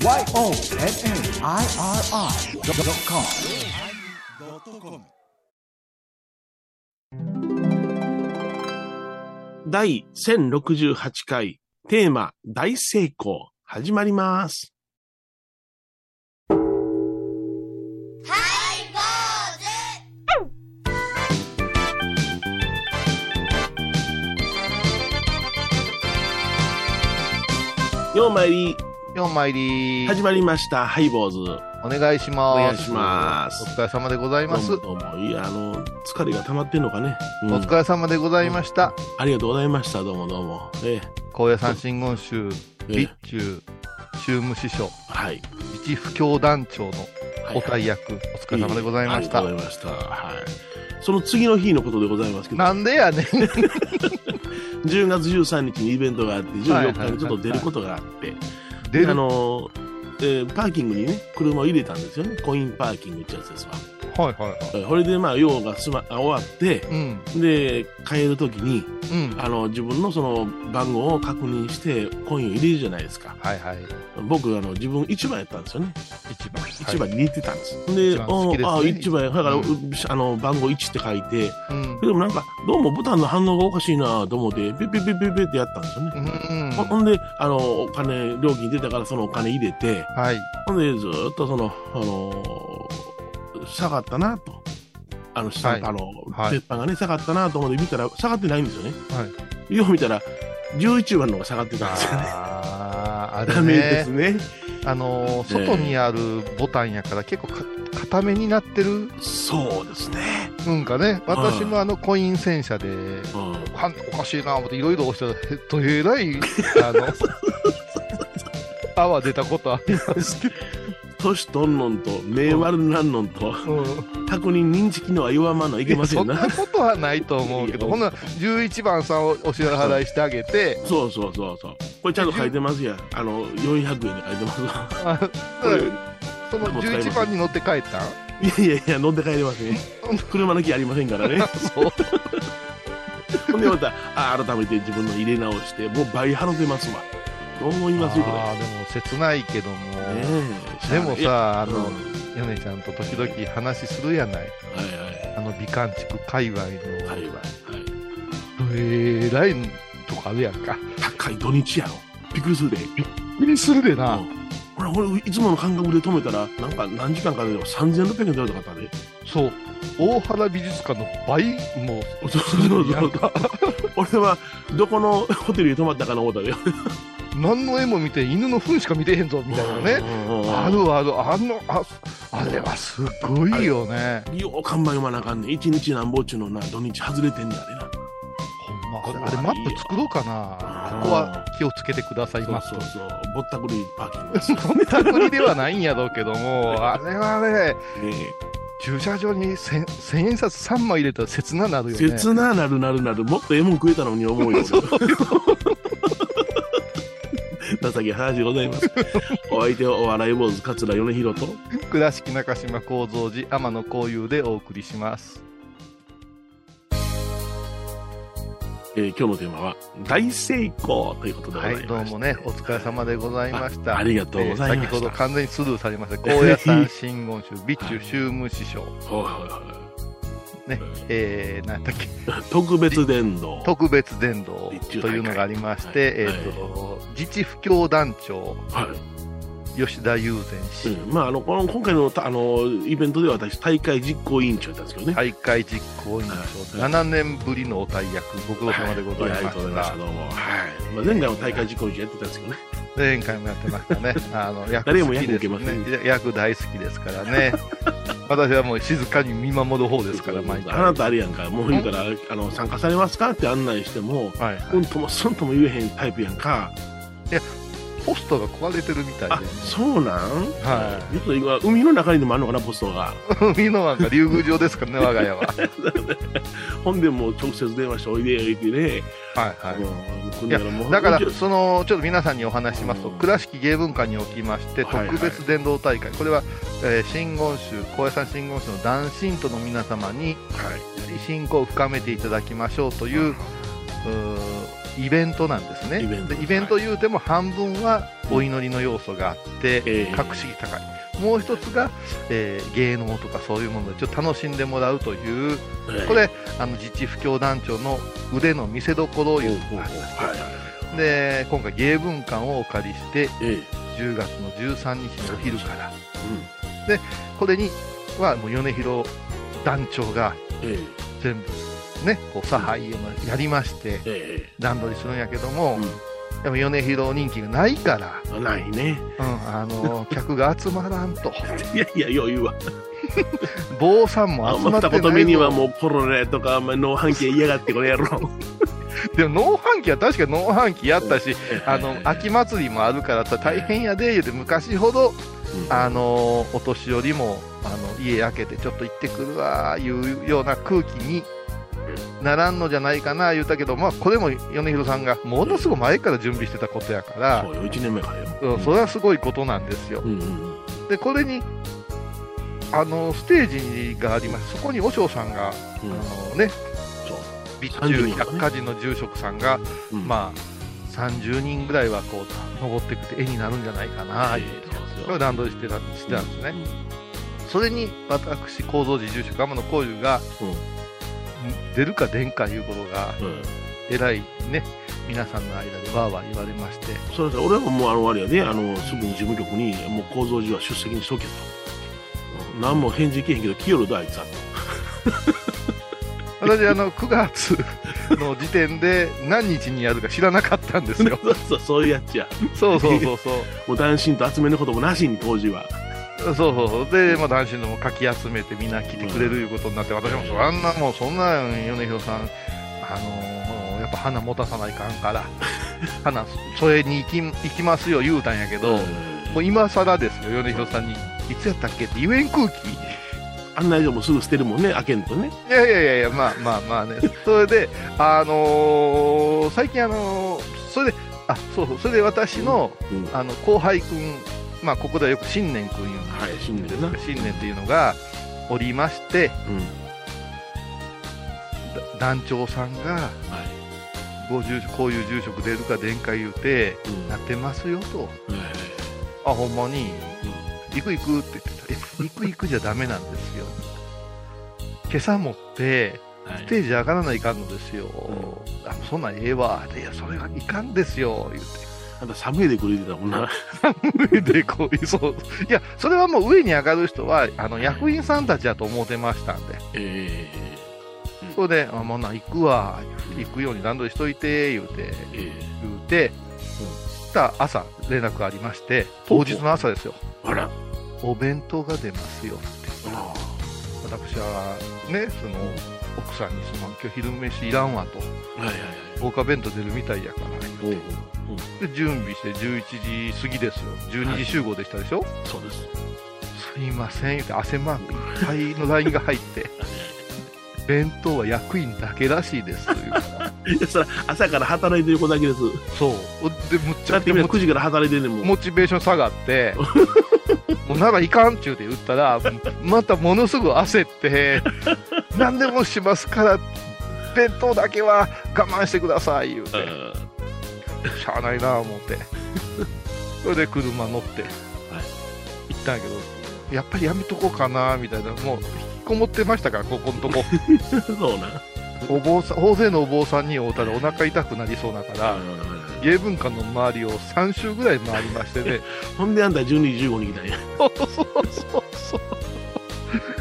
YONNIRI.com 第1068回テーマ大成功始まります。ようまいり4枚入り。始まりました。ハイボーズ。お願いします。お願いします。お疲れ様でございます。どうもいやあの疲れが溜まってんのかね、うん。お疲れ様でございました。ありがとうございました。どうもどうも。ええ。高野山真言宗、ええ。備中、宗務師匠、はい。一布教団長のはい。お大役、お疲れ様でございました。ありがとうございました。はい。その次の日のことでございますけど。なんでやねん。10月13日にイベントがあって14日にちょっと出ることがあって、出るあのえーパーキングにね車を入れたんですよね。コインパーキングってやつですわはいはいはい。えーそれでまあ用がすまあ終わってうん。で帰るときにうん。あの自分のその番号を確認してコインを入れるじゃないですかはいはい。僕あの自分1番やったんですよね一番。1番に入れてたんです、で一番好きですねあ1番やだから、うんうあの番号1って書いてうん。でもなんかどうもボタンの反応がおかしいなと思ってピピピピピってやったんですよね、うん。ほほんで、あの、お金、料金出たからそのお金入れて、はい。ほんで、ずーっとその、あのー下がったなと。あの、下、はいあの、はい鉄板がね、下がったなと思って見たら、下がってないんですよね。はい。よう見たら、11番の方が下がってたんですよね。あー、あれダメですね。ね。あのー、外にあるボタンやから結構か固めになってるそうですね。うんかね。私もあのコイン洗車で、うん。はおかしいな思っていろいろ押したら、へっとえらい、あの、泡出たことありますけど、年取んのんと、目悪なんのんと、うん確認認知機能は弱まんのいけませんな。そんなことはないと思うけど、ほんなら11番さんをお支払いしてあげて、そうそうそうそう。これちゃんと書いてますや。あの、400円で書いてますわ。その11番に乗って帰ったん？いやいやいや、乗って帰れません。車の木ありませんからね。そう。ほんでまた、あ改めて自分の入れ直して、もう倍払ってますわ。どう思いますこれ。あーでも切ないけども、ねえでもさ、あの、うん米ちゃんと時々話するやない？はいはい。あの美観地区界隈の、はいはい。はいえらいとこあるやんか。高い土日やろ。びっくりするで。びっくりするでな。うんほら、俺、いつもの感覚で止めたら、なんか何時間かで3600円取れたかったで。そう。大原美術館の倍もそうそうそうやんか。俺は、どこのホテルに泊まったかな思ったで。何の絵も見て犬の糞しか見てへんぞみたいなね。うんうんうんあるある、あの、あ、あれはすごいよね。よう看板読まなあかんねん。一日なんぼっちゅうのな、土日外れてんだあれな。ほんま、あれ、あれマップ作ろうかな。ここは気をつけてくださいそうますそうそう。ぼったくりパーキングですよそんな国ではないんやろうけども、あれはね、ね。駐車場に千千円札3枚入れたら切ななるよね。切ななるなるなる。もっとええもん食えたのに思うよ。情け話でございます。お相手はお笑い坊主桂米広と。倉敷中島幸三寺天野幸雄でお送りします。えー今日のテーマは大成功ということでござはいどうもね、お疲れ様でございました。あありがとうございまし先ほど完全にスルーされました。高野山真言宗、備中宗務師匠、はいはいはね、えー、なんだっけ、い特別伝道。特別伝道というのがありましはいて、えっ、と、自治布教団長、はい。吉田友禅氏、うんまあ、あの、この、今回の、たあの、イベントでは私、大会実行委員長だったんですけどね。大会実行委員長、はい7年ぶりのお大役、ご苦労様でございまはありがとうございまし。したた。どうも。はい。まあ、前回も大会実行委員長やってたんですけどね。前回もやってましたね。あの、役 誰も役好きです受けませんね。役大好きですからね。私はもう静かに見守る方ですから、毎回。あなたあれやんか、もう言うから、あの、参加されますかって案内しても、はいはいうんともすんとも言えへんタイプやんか。ポストが壊れてるみたいで、あ、そうなん？はちょっと今、海の中にでもあるのかな、ポストが。海のなんか竜宮城ですからね、我が家は。ほんでもう直接電話しておいで、言ってね。はいはい。いやだからその、ちょっと皆さんにお話ししますと、うん倉敷芸文館におきまして、はいはい特別伝道大会、これは、えー真言宗、高野山真言宗の男信徒の皆様に、はい。信仰を深めていただきましょうという、うーイベントなんですね。イベント。でイベント言うても半分はお祈りの要素があって、ええ。格式高い。もう一つが、えー芸能とかそういうものでちょっと楽しんでもらうという、これ、あの自治不協団長の腕の見せ所をほういうほうほうはいはい。で、今回芸文館をお借りして、え10月の13日のお昼から、えこれにはもう米広団長がうんえ。全部ね、こう差配をやりまして、ええ。段取りするんやけども、うん。でも米広人気がないから、えないね。うん、あの 客が集まらんと、いやいや、余裕は。坊さんもあ集まってないんま二言目にはう、もうコロナとか、農飯器嫌がってこれやろ。でも農飯期は確かに農飯期やったし、あの秋祭りもあるからさ大変やで言うて昔ほどあのお年寄りもあの家開けてちょっと行ってくるわいうような空気にならんのじゃないかな言うたけど、まあ、これも米広さんがものすごい前から準備してたことやからそ、うよ、1年目からよ。うんそれはすごいことなんですよ。うんうんでこれにあのステージがありますそこに和尚さんが、うん。あのね。備30中百科寺の住職さんが、うん。まあ30人ぐらいはこう登ってくて絵になるんじゃないかな、ええ言うてそうですよこれ段取りしてたしてたんですね、うん。それに私構造寺住職天野幸雄が、うん出るか出んかいうことがうん。えらいね皆さんの間でわーわー言われまして。それで俺はもうあのあれやであのすぐに事務局にもう構造寺は出席にしとけと、うん。何も返事けへんけど来よるどあいつは。私あの9月の時点で何日にやるか知らなかったんですよ。そうそうそういうやつや。そうそうそうそう。もう男子と集めることもなしに当時はそうそうそう。で、まあ、男子のもかき集めてみんな来てくれるいうことになって、私もそあんなもうそんなん米広さんあのーやっぱ花持たさないかんから花それに行き行きますよ言うたんやけど、もう今更ですよ米広さんにいつやったっけって言えん空気。案内所もすぐ捨てるもんね開けんとね。いやいやいやいやまあまあまあね。それであのー最近あのーそれであそうそうそれで私のうん。あの後輩くんまあここではよく新年くん言うはい新年な新年っていうのがおりましてうん。だ団長さんがはい。ご住こういう住職出るか出んか言うてうん。なってますよと。はいあほんまに、行く行くって言ってた。え行く行くじゃダメなんですよ。今朝持ってはい。ステージ上がらないかんのですよ、あそんなんええわ。でいやそれはいかんですよ。言うあんた寒いでくれてたもんな。てでこうそう。いやそれはもう上に上がる人はあの役員さんたちだと思ってましたんで。えそれで、あもうな、行くわ、行くように段取りしといて、言うて、ええ。言うて、そしたら朝、連絡ありまして、当日の朝ですよ、えあら。お弁当が出ますよって。あ。私はね、その、奥さんにその、今日昼飯いらんわと、豪華弁当出るみたいやから、おうおうで、準備して11時過ぎですよ。12時集合でしたでしょ、そうです。すいません、言うて汗マークいっぱいの LINE が入って、弁当は役員だけらしいです、言う。から。いやそら朝から働いてる子だけです。そう。で、むっちゃだって今9時から働いてんねんもん。モチベーション下がって、もうならいかんっちゅうて言ったら、またものすごい焦って、何でもしますから、弁当だけは我慢してください言うて、しゃあないな思って、それで車乗って、行ったんやけど、やっぱりやめとこうかなみたいな、もう引きこもってましたから、ここのとこ、そうな。お坊さん大勢のお坊さんに会うたらお腹痛くなりそうだから、芸文館の周りを3周ぐらい回りましてね。ほんであんた12時15に来たんや。そうそうそうそう。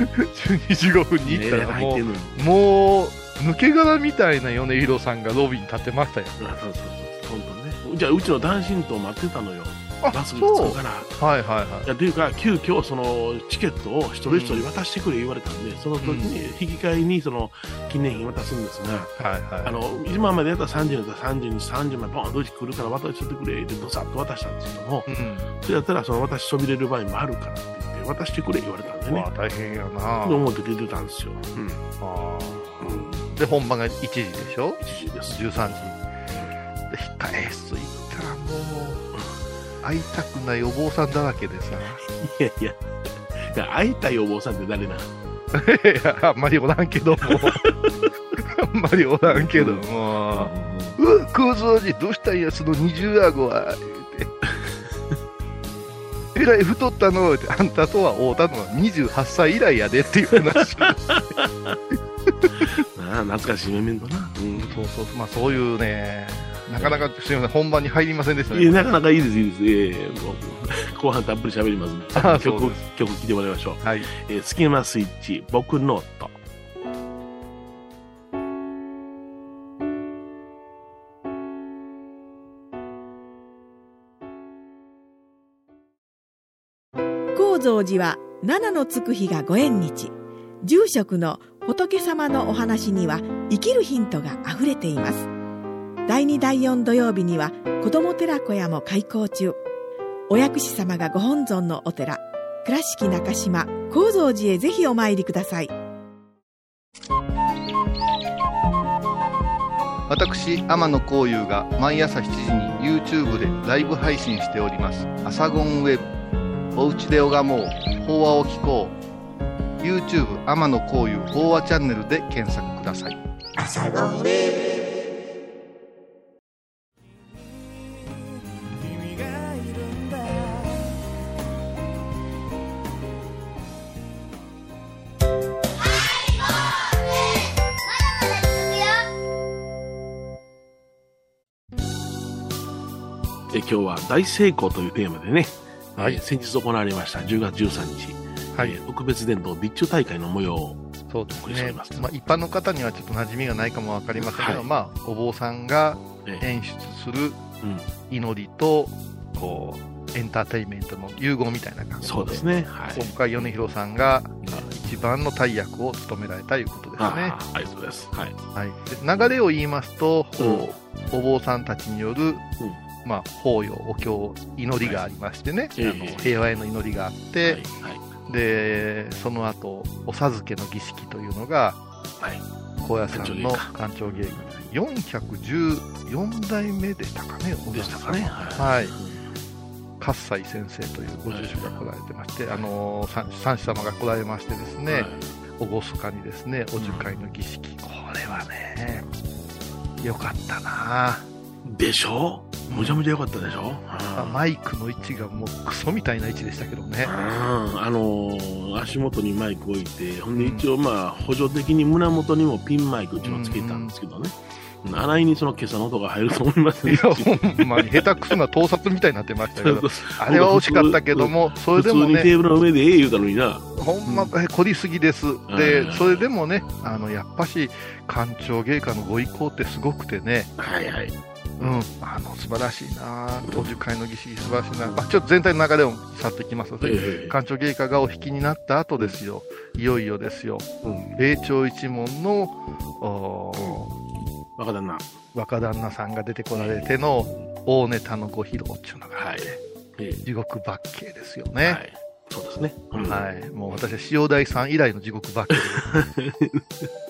12時5分に行ったらもう、もう、抜け殻みたいな米広さんがロビーに立ってましたよ。あそうそうそう。ね。じゃあうちの男子と待ってたのよ。あバスがそうから。はいはいはい。いやというか急遽そのチケットを一人一人渡してくれ言われたんで、その時に引き換えにその記念品渡すんですが、はいはい。あの今までやったら30人だったら30人30枚ポンと来るから渡してくれってどさっと渡したんですけどもうん。それやったらその渡しそびれる場合もあるからって渡してくれ言われたんでね。わあ、大変やな。で思って出てたんですよ、うん。あうん、ーで、本番が1時でしょ？一時です、13時。で、控え室行ったらもう、会いたくないお坊さんだらけでさ。いやいや。会いたいお坊さんって誰ないのや、あんまりおらんけども。あんまりおらんけども。うっ、空蔵寺どうしたんや、その二重顎は、言うて。えらい太ったのって、あんたとは会うたのは28歳以来やでっていう話。な あ懐かしい面々だな。うんそうそうそう、まあそういうね、なかなかすみません、本番に入りませんでしたいや、ね。なかなかいいです、いいです。ええもう後半たっぷり喋りますんで 曲聴いてもらいましょう。はい。えー、スキマスイッチ、僕の音。高蔵寺は七のつく日がご縁日。住職の仏様のお話には生きるヒントがあふれています。第2第4土曜日には子ども寺小屋も開校中。お薬師様がご本尊のお寺。倉敷中島・高蔵寺へぜひお参りください。私、天野幸雄が毎朝7時に YouTube でライブ配信しております。アサゴンウェブ。おうちで拝もう。法話を聞こう。YouTube 天野幸雄法話チャンネルで検索ください。えー今日は大成功というテーマでね、はい。えー先日行われました。10月13日、はい。えー特別伝統備中大会の模様を、そうですね。お送りしておりまあ、一般の方にはちょっと馴染みがないかもわかりませんけど、はい。まあ、お坊さんがえー演出するうん、祈りと、こう、エンターテインメントの融合みたいな感じそうですね。はい。今回、米広さんが一番の大役を務められたということですね。あーありがとうございます。はい。はい、で流れを言いますと、こうお坊さんたちによる、まあ、法要、お経、祈りがありましてね、はい。あのええ。平和への祈りがあって、はい。はい。でその後お授けの儀式というのが、はい。高野山の官官庁芸軍414代目でしたかね、でしたかね。は。い。うん喝采先生というご住職が来られてまして、あの三三子様が来られましてですね、はい。厳かにですね、お受会の儀式、これはね、よかったな。でしょむちゃむちゃ良かったでしょ、あマイクの位置がもうクソみたいな位置でしたけどね。うんあのー足元にマイク置いて、ほんで一応まあ補助的に胸元にもピンマイクっていうのをつけたんですけどね。穴井にその今朝の音が入ると思いますね。いや、ほんまに下手くそな盗撮みたいになってましたけど、あれは惜しかったけども、それでもね、普通にテーブルの上でええ言うたのにな。ほんま、え凝りすぎです。でう、んそれでもね、あの、やっぱし、官庁芸家のご意向ってすごくてね、はいはい。うん、あの、素晴らしいなお受会の儀式素晴らしいなまあ、ちょっと全体の流れをさっといきますと、ええ官庁芸家がお引きになった後ですよ。いよいよですよ。うん。霊長一門の、お若旦那。若旦那さんが出てこられての大ネタのご披露っていうのがあって、ええ地獄罰刑ですよはね。い。そうですね。うんはい。もう私は塩大さん以来の地獄罰刑で。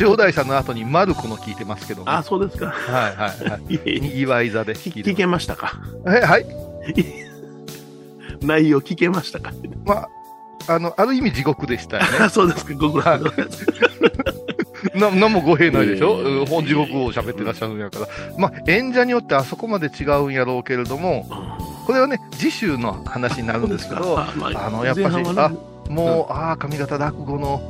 塩大さんの後にマルコの聞いてますけども。あ、そうですか。はいはいはい。にぎわい座で聞聞けましたか？えはい？内容聞けましたか？まあ、あの、ある意味地獄でしたよね。あ、そうですか。ご苦労様です。な、なんも語弊ないでしょ、ええうん本地獄を喋ってらっしゃるんやから。まあ、演者によってあそこまで違うんやろうけれども、これはね、次週の話になるんですけど、あまあのやっぱねもう、ああ、上方落語の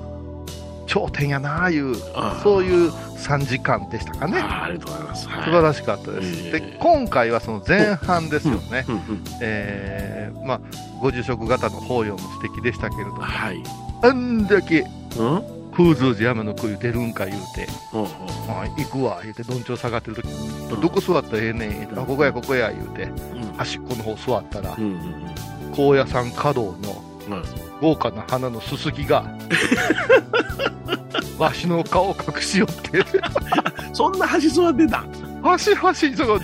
頂点やなあいう、あそういう3時間でしたかね。あありがとうございます。はい。素晴らしかったです。ええで、今回はその前半ですよね。うんうんえーまあ、ご住職方の法要も素敵でしたけれども、はい。あんだけうん？空蔵寺山の冬出るんか言うて、ほうほあ行くわ。言うて、どんちょう下がってる時。に、うん。どこ座ったらええねん。言うて、あ、ここやここや言うて、ううん。端っこの方座ったら。う、んうん高野山華道のうんうん。豪華な花のすすきが、わしの顔を隠しよって、そんな端座ってたはしはし、その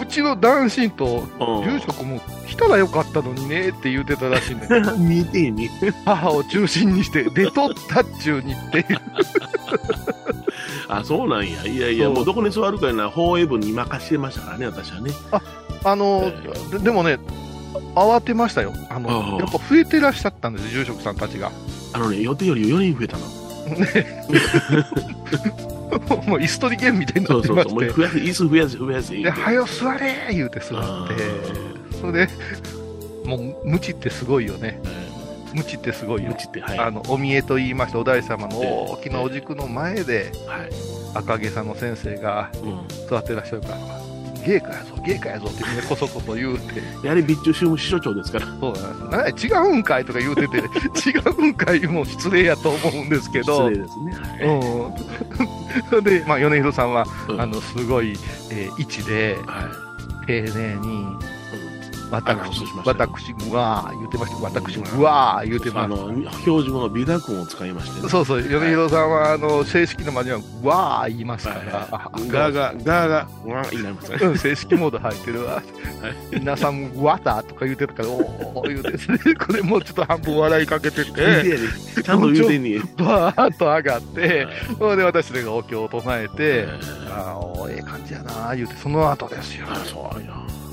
うちの男子と住職も来たらよかったのにねって言うてたらしいね。見えてへんね。母を中心にして出とったっちゅうにっていう。あ、そうなんや。いやいや、もうどこに座るかやな、法営部に任してましたからね、私はね。あの、えででもね、慌てましたよ。あの、ああやっぱ増えてらっしゃったんです、住職さんたちが。あのね、予定より4人増えたの。もう椅子取りゲームみたいになそうそうそう。もうってまして、増やせ、椅子増やせ、増やせ。で、言うてはよ座れ言うて座って、それで、もう、無知ってすごいよね。無知ってすごいよ無。知って、はい。あの、お見えと言いまして、お大師様の大きなお軸の前で、はい。赤毛さんの先生がう座ってらっしゃるから、芸家やぞ、芸家やぞってみんなこそこそ言うて、ん。やはり備中宗務支所長ですから。そうなんです。なんや違うんかいとか言うてて、違うんかいも失礼やと思うんですけど、失礼ですね。はい。うん。で、まあ、米広さんは、うんあの、すごい、えー位置で、はい。丁寧に、私、私、うわー言うてました。私、うわー言うてましたあの、標準語の美濁音を使いましてね。そうそう、米広さんは、あの、正式な間には、うわー言いますから、あガーガー、ガーガー、ワン、いなりますね。うん正式モード入ってるわ。はい皆さん、わたとか言うてるから、おー言うてですね、これもうちょっと半分笑いかけてて、ちゃんと言うてんねや。バーッと上がって、それで私がお経を唱えて、ああ、ええ感じやなー言うて、その後ですよ。あそうや。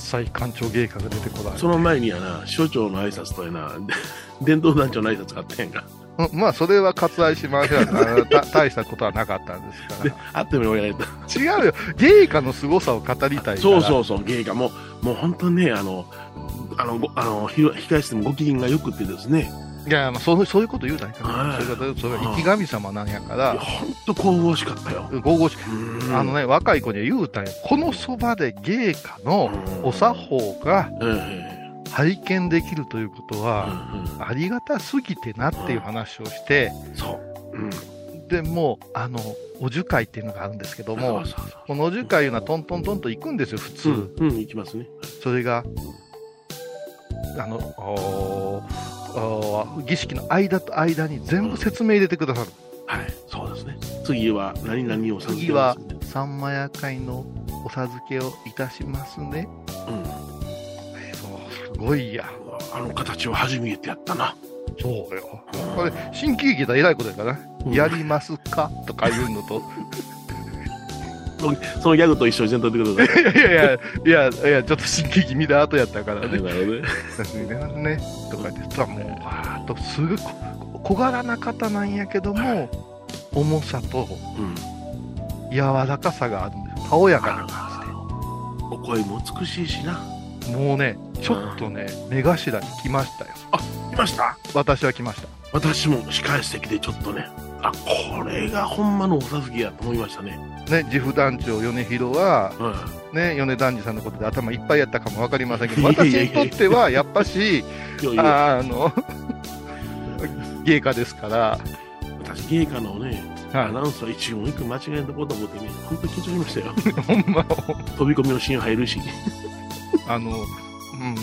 最官庁芸家が出てこられてその前にやな、所長の挨拶とやな、伝統団長の挨拶があったやんか。うんまあ、それは割愛しましょう。あのた 大したことはなかったんですかで、あっても言われた。ら。違うよ。芸家の凄さを語りたいから。そうそうそう、芸がもう、もう本当にね、あの、あの、ごあの、ひ控え室でもご機嫌が良くてですね、いや、まあ、そうそういうこと言うたんやから。はいそれが、それは生き神様なんやから、本当神々しかったよ。ごごしうんあのね、若い子には言うたんや。このそばで芸家のお作法がえ拝見できるということえは、ありがたすぎてなっていう話をして、そう。うん。でもう、あの、お樹会っていうのがあるんですけども、このお樹会いうのはトントントンと行くんですよ、普通。うん、うん、行きますね。それが、あの、儀式の間と間に全部説明入れてくださる。はい、そうですね。次は何々を授け次は三魔夜会のお授けをいたしますね。うん。えーそうすごいや。あの形を初めてやったな。そうよ。これ、新喜劇だ偉いことやからね。うんやりますか？とか言うのと、そのギャグと一緒にせんとってください。いやいやいや、いや、いや、ちょっと新喜劇見た後やったからなね。るほどね。ね、とか言ってさ、もう、わーっと、すごいこ小柄な方なんやけども、重さとうん。柔らかさがあるんですよ。たおやかな感お声も美しいしな。じで。もうね、ちょっとね、目頭に来ましたよ。来ました私は来ました。私も控え席でちょっとね、あ、これがほんまのお授けやと思いましたね。ね、自負団長、米広は、うん。ね、米團次さんのことで頭いっぱいやったかも分かりませんけど、私にとっては、やっぱし、あの、芸家ですから、私、芸家のね、はアナウンスは一言一句間違えんとこうと思ってね、本当に緊張しましたよ。い、ほんま、飛び込みのシーン入るし。あの、うん、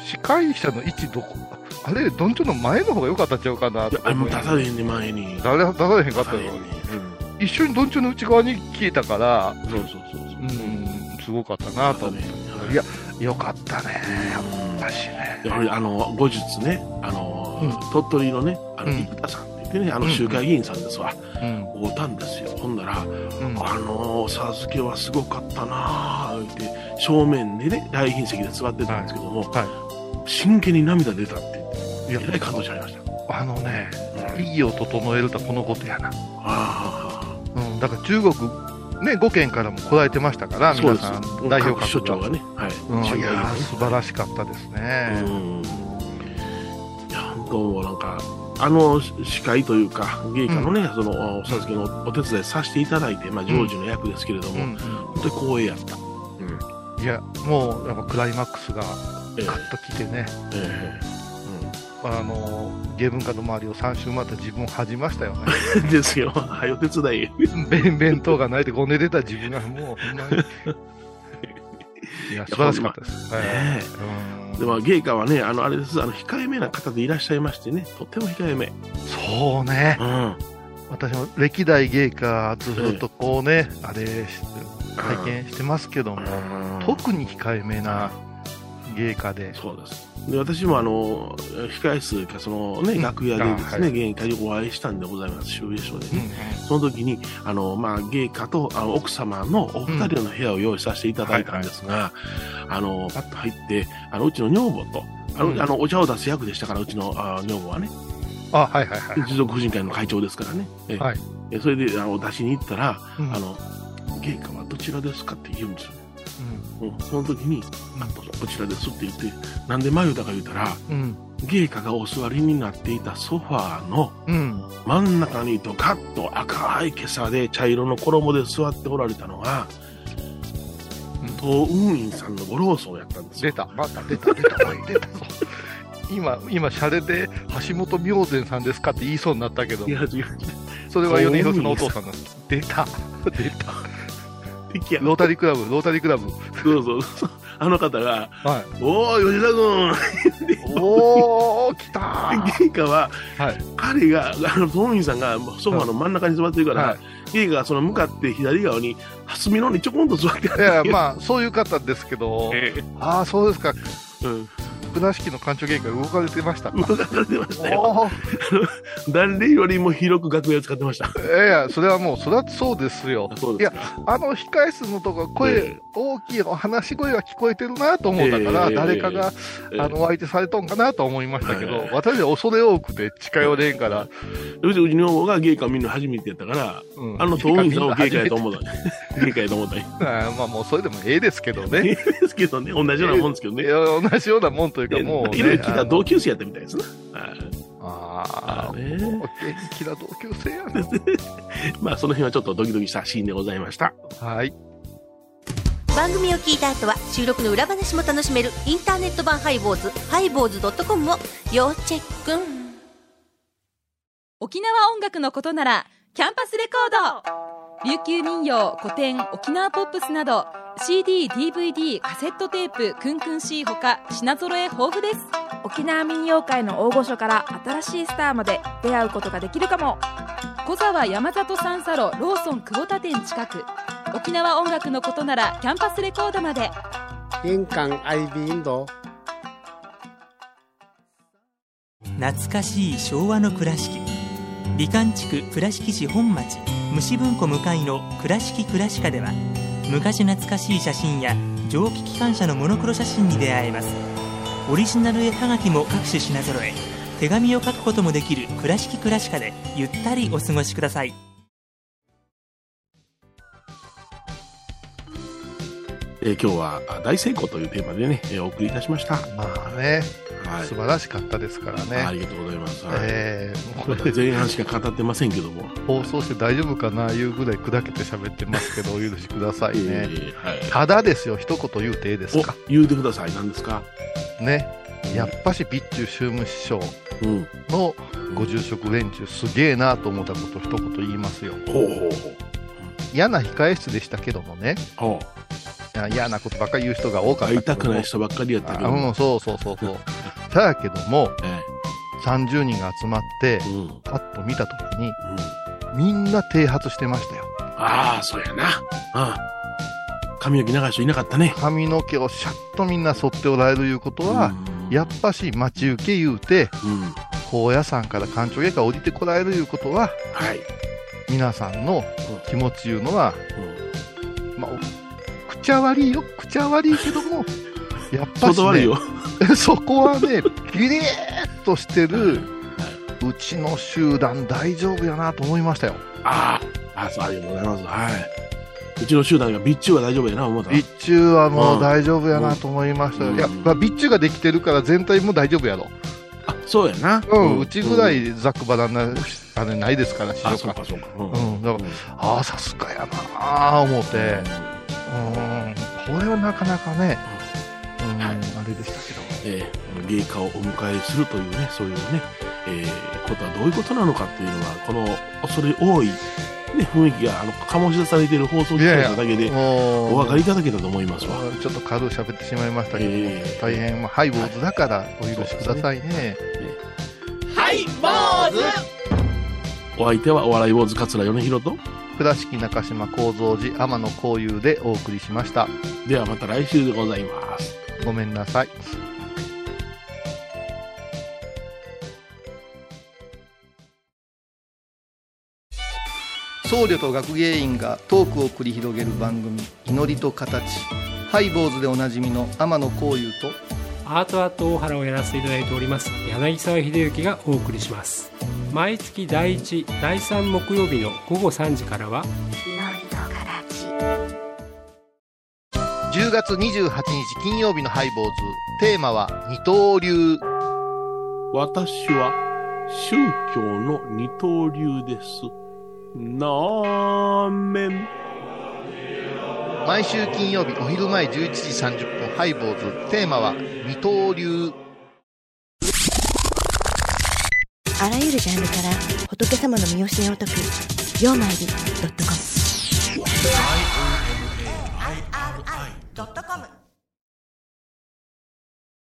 司会者の位置どこ、あれ、どんちょの前の方が良かったんちゃうかなとあれも出されへんね、前に。誰出されへんかった。一緒にどんちょの内側に消えたから、うん。そうそうそうそう。うん、すごかったなと思って。いや、よかったね。やっぱしね。やはりあの後日ね、あのうん鳥取のね、あのうん生田さんって言ってね、あのうん集会議員さんですわ、うん。会うたんですよ。ほんなら、うん。あの授けはすごかったなあって、正面でね、来賓席で座ってたんですけども、はい真剣に涙出たって言って、いやえらい感動しちゃいました。あのね、うん意義を整えるとこのことやな。あうん。だから中国、ね、5県からも来られてましたから、皆さん、。代表各所長格が。がね、はい。うん、いや素晴らしかったですね。うんいや、本当もうなんか、あの司会というか、芸家のね、そのお授けのお手伝いさせていただいて、まあ、常時の役ですけれども、うん本当に光栄やった。うん。いや、もう、やっぱクライマックスがええカッときてね、えあの、芸文化の周りを3周回った自分を恥じましたよね。え ですよ。はよ手伝い。弁弁当がないでごねてた自分がもう、ほんまに。いや、素晴らしかったです。はいねうんでも芸家はね、あの、あれです、あの、控えめな方でいらっしゃいましてね、とっても控えめ。そうね。うん。私も歴代芸家ずっとこうね、あれ、拝見してますけども、特に控えめな芸家で。そうです。で、私もあの、控え室か、そのね、うん。楽屋でですね、芸家にお会いしたんでございます、修理所で。うんね。その時に、あの、まあ、芸家とあの奥様のお二人の部屋を用意させていただいたんですが、あの、パッと入って、あの、うちの女房と、あの、うん。あのお茶を出す役でしたから、うちのあ女房はね、あ、はいはいはい。持続婦人会の会長ですからね。ええ。はい。えそれであの出しに行ったら、うん。あの芸家はどちらですか？って言うんですよ、うん、その時にあこちらですって言ってなんで眉だか言うたらうん。芸家がお座りになっていたソファーのうん。真ん中にドカッと赤い今朝で茶色の衣で座っておられたのが、東雲院さんのご老僧やったんですよ。出た。また出た。出た。出た。ぞ今今シャレで橋本明善さんですかって言いそうになったけど。いや違う。それは米広さんのお父さんなんです。出た。出た敵やロータリークラブロータリークラブ。そうそうそう。あの方がはい「おお吉田君。おー来たー。芸家ははい。彼があの東雲院さんがソファーの真ん中に座ってるから、はい。芸家がその向かって左側に隅の方にちょこんと座ってあいやるまあそういう方ですけど。えああそうですか。えうん。倉敷の館長芸会動かれてましたか？動かれてましたよ誰よりも広く楽屋使ってました。いやいやそれはもうそれはそうですよ。すか。あの控室のとこえ声え大きいお話し声が聞こえてるなと思ったから、ええ。誰かが、ええ。あのお相手されとんかなと思いましたけど、ええ私は恐れ多くて近寄れんから、うちうちの方が芸家を見るの初めてやったからうん。あの東雲院さんを芸家やと初思った。芸家 やと思ったん まあもうそれでもええですけどええね。ですけどね。同じようなもんですけどね。いや同じようなもんというかもう、ね、いろいろ聞いた同級生やったみたいですな。はいあーあーねもう元気な同級生やな。まあその辺はちょっとドキドキしたシーンでございましたはい。番組を聞いた後は収録の裏話も楽しめるインターネット版ハイボーズハイボーズドットコムを要チェック沖縄音楽のことならキャンパスレコード琉球民謡古典沖縄ポップスなど CD、DVD、カセットテープクンクン C ほか品揃え豊富です。沖縄民謡界の大御所から新しいスターまで出会うことができるかも。小沢山里三佐路ローソン久保田店近く。沖縄音楽のことならキャンパスレコードまで。印港 IB 印度懐かしい昭和の倉敷。美観地区倉敷市本町虫文庫向かいの「倉敷倉歯科」では昔懐かしい写真や蒸気機関車のモノクロ写真に出会えます。オリジナル絵はがきも各種品揃え手紙を書くこともできる「倉敷倉敷」でゆったりお過ごしください。えー今日はあ大成功というテーマでね、えーお送りいたしました。まあね、はい素晴らしかったですからね。ありがとうございます。はいえーこれ前半しか語ってませんけども。放送して大丈夫かないうぐらい砕けて喋ってますけど、お許しくださいね。えーはい。ただですよ、一言言うていいですおか。言うてください。何ですか？ね。やっぱし備中宗務師匠うん。のご住職連中すげえなと思ったこと一言言いますよ。ほうほうほう。嫌な控え室でしたけどもね。嫌なことばっかり言う人が多う。かった会いたくない人人ばっかりやったけども。うん、そうそうそうそう。だやけども、え30人が集まってえ、うん。パッと見たときに、うん。みんな剃髪してましたよ。ああ、そうやな。うん。髪の毛長い人いなかったね。髪の毛をシャッとみんな剃っておられるいうことは、うんやっぱし待ち受け言うて、うん。高野山から館長家から降りてこられるいうことは、はい。皆さんの気持ちいうのは、うん。まあ、お口は悪いよ、口は悪いけども、やっぱし、ね、。そこはね、ギリーっとしてる、はうちの集団大丈夫やなと思いましたよ。ああ、ありがとうございます。はい。うちの集団が備中は大丈夫やな、思った。備中はもうんう大丈夫やなと思いましたよ。うんいや、まあ、備中ができてるから全体も大丈夫やろ。あ、そうやな。うん、うちぐらいざっくばらんな、あれないですから、市あ、うか、そうか。ううんだかうんああ、さすがやなあ思って、うん、これはなかなかね、うん、はいあれでしたけど。えー、芸家をお迎えするというね、そういうね、えーことはどういうことなのかっていうのは、この恐れ多い、ね、雰囲気が、あの、醸し出されている放送機会だけで、お分かりいただけたと思いますわ。ちょっと軽く喋ってしまいましたけど、えー大変、まあ、ハイボーズだからお許しくださいね。お相手はお笑い坊主桂米広と、倉敷中島幸三寺天野幸雄でお送りしました。ではまた来週でございます。ごめんなさい。僧侶と学芸員がトークを繰り広げる番組「祈りと形」ハイボーズでおなじみの天野幸雄とアートアート大原をやらせていただいております柳沢秀幸がお送りします。毎月第1第3木曜日の午後3時からは10月28日金曜日のハイボーズ。テーマは二刀流。私は宗教の二刀流です。なーめん。毎週金曜日お昼前11時30分ハイボーズ。テーマは二刀流。あらゆるジャンルから仏様の身教えを解く「曜マイり .com」「IOMAIRI.com」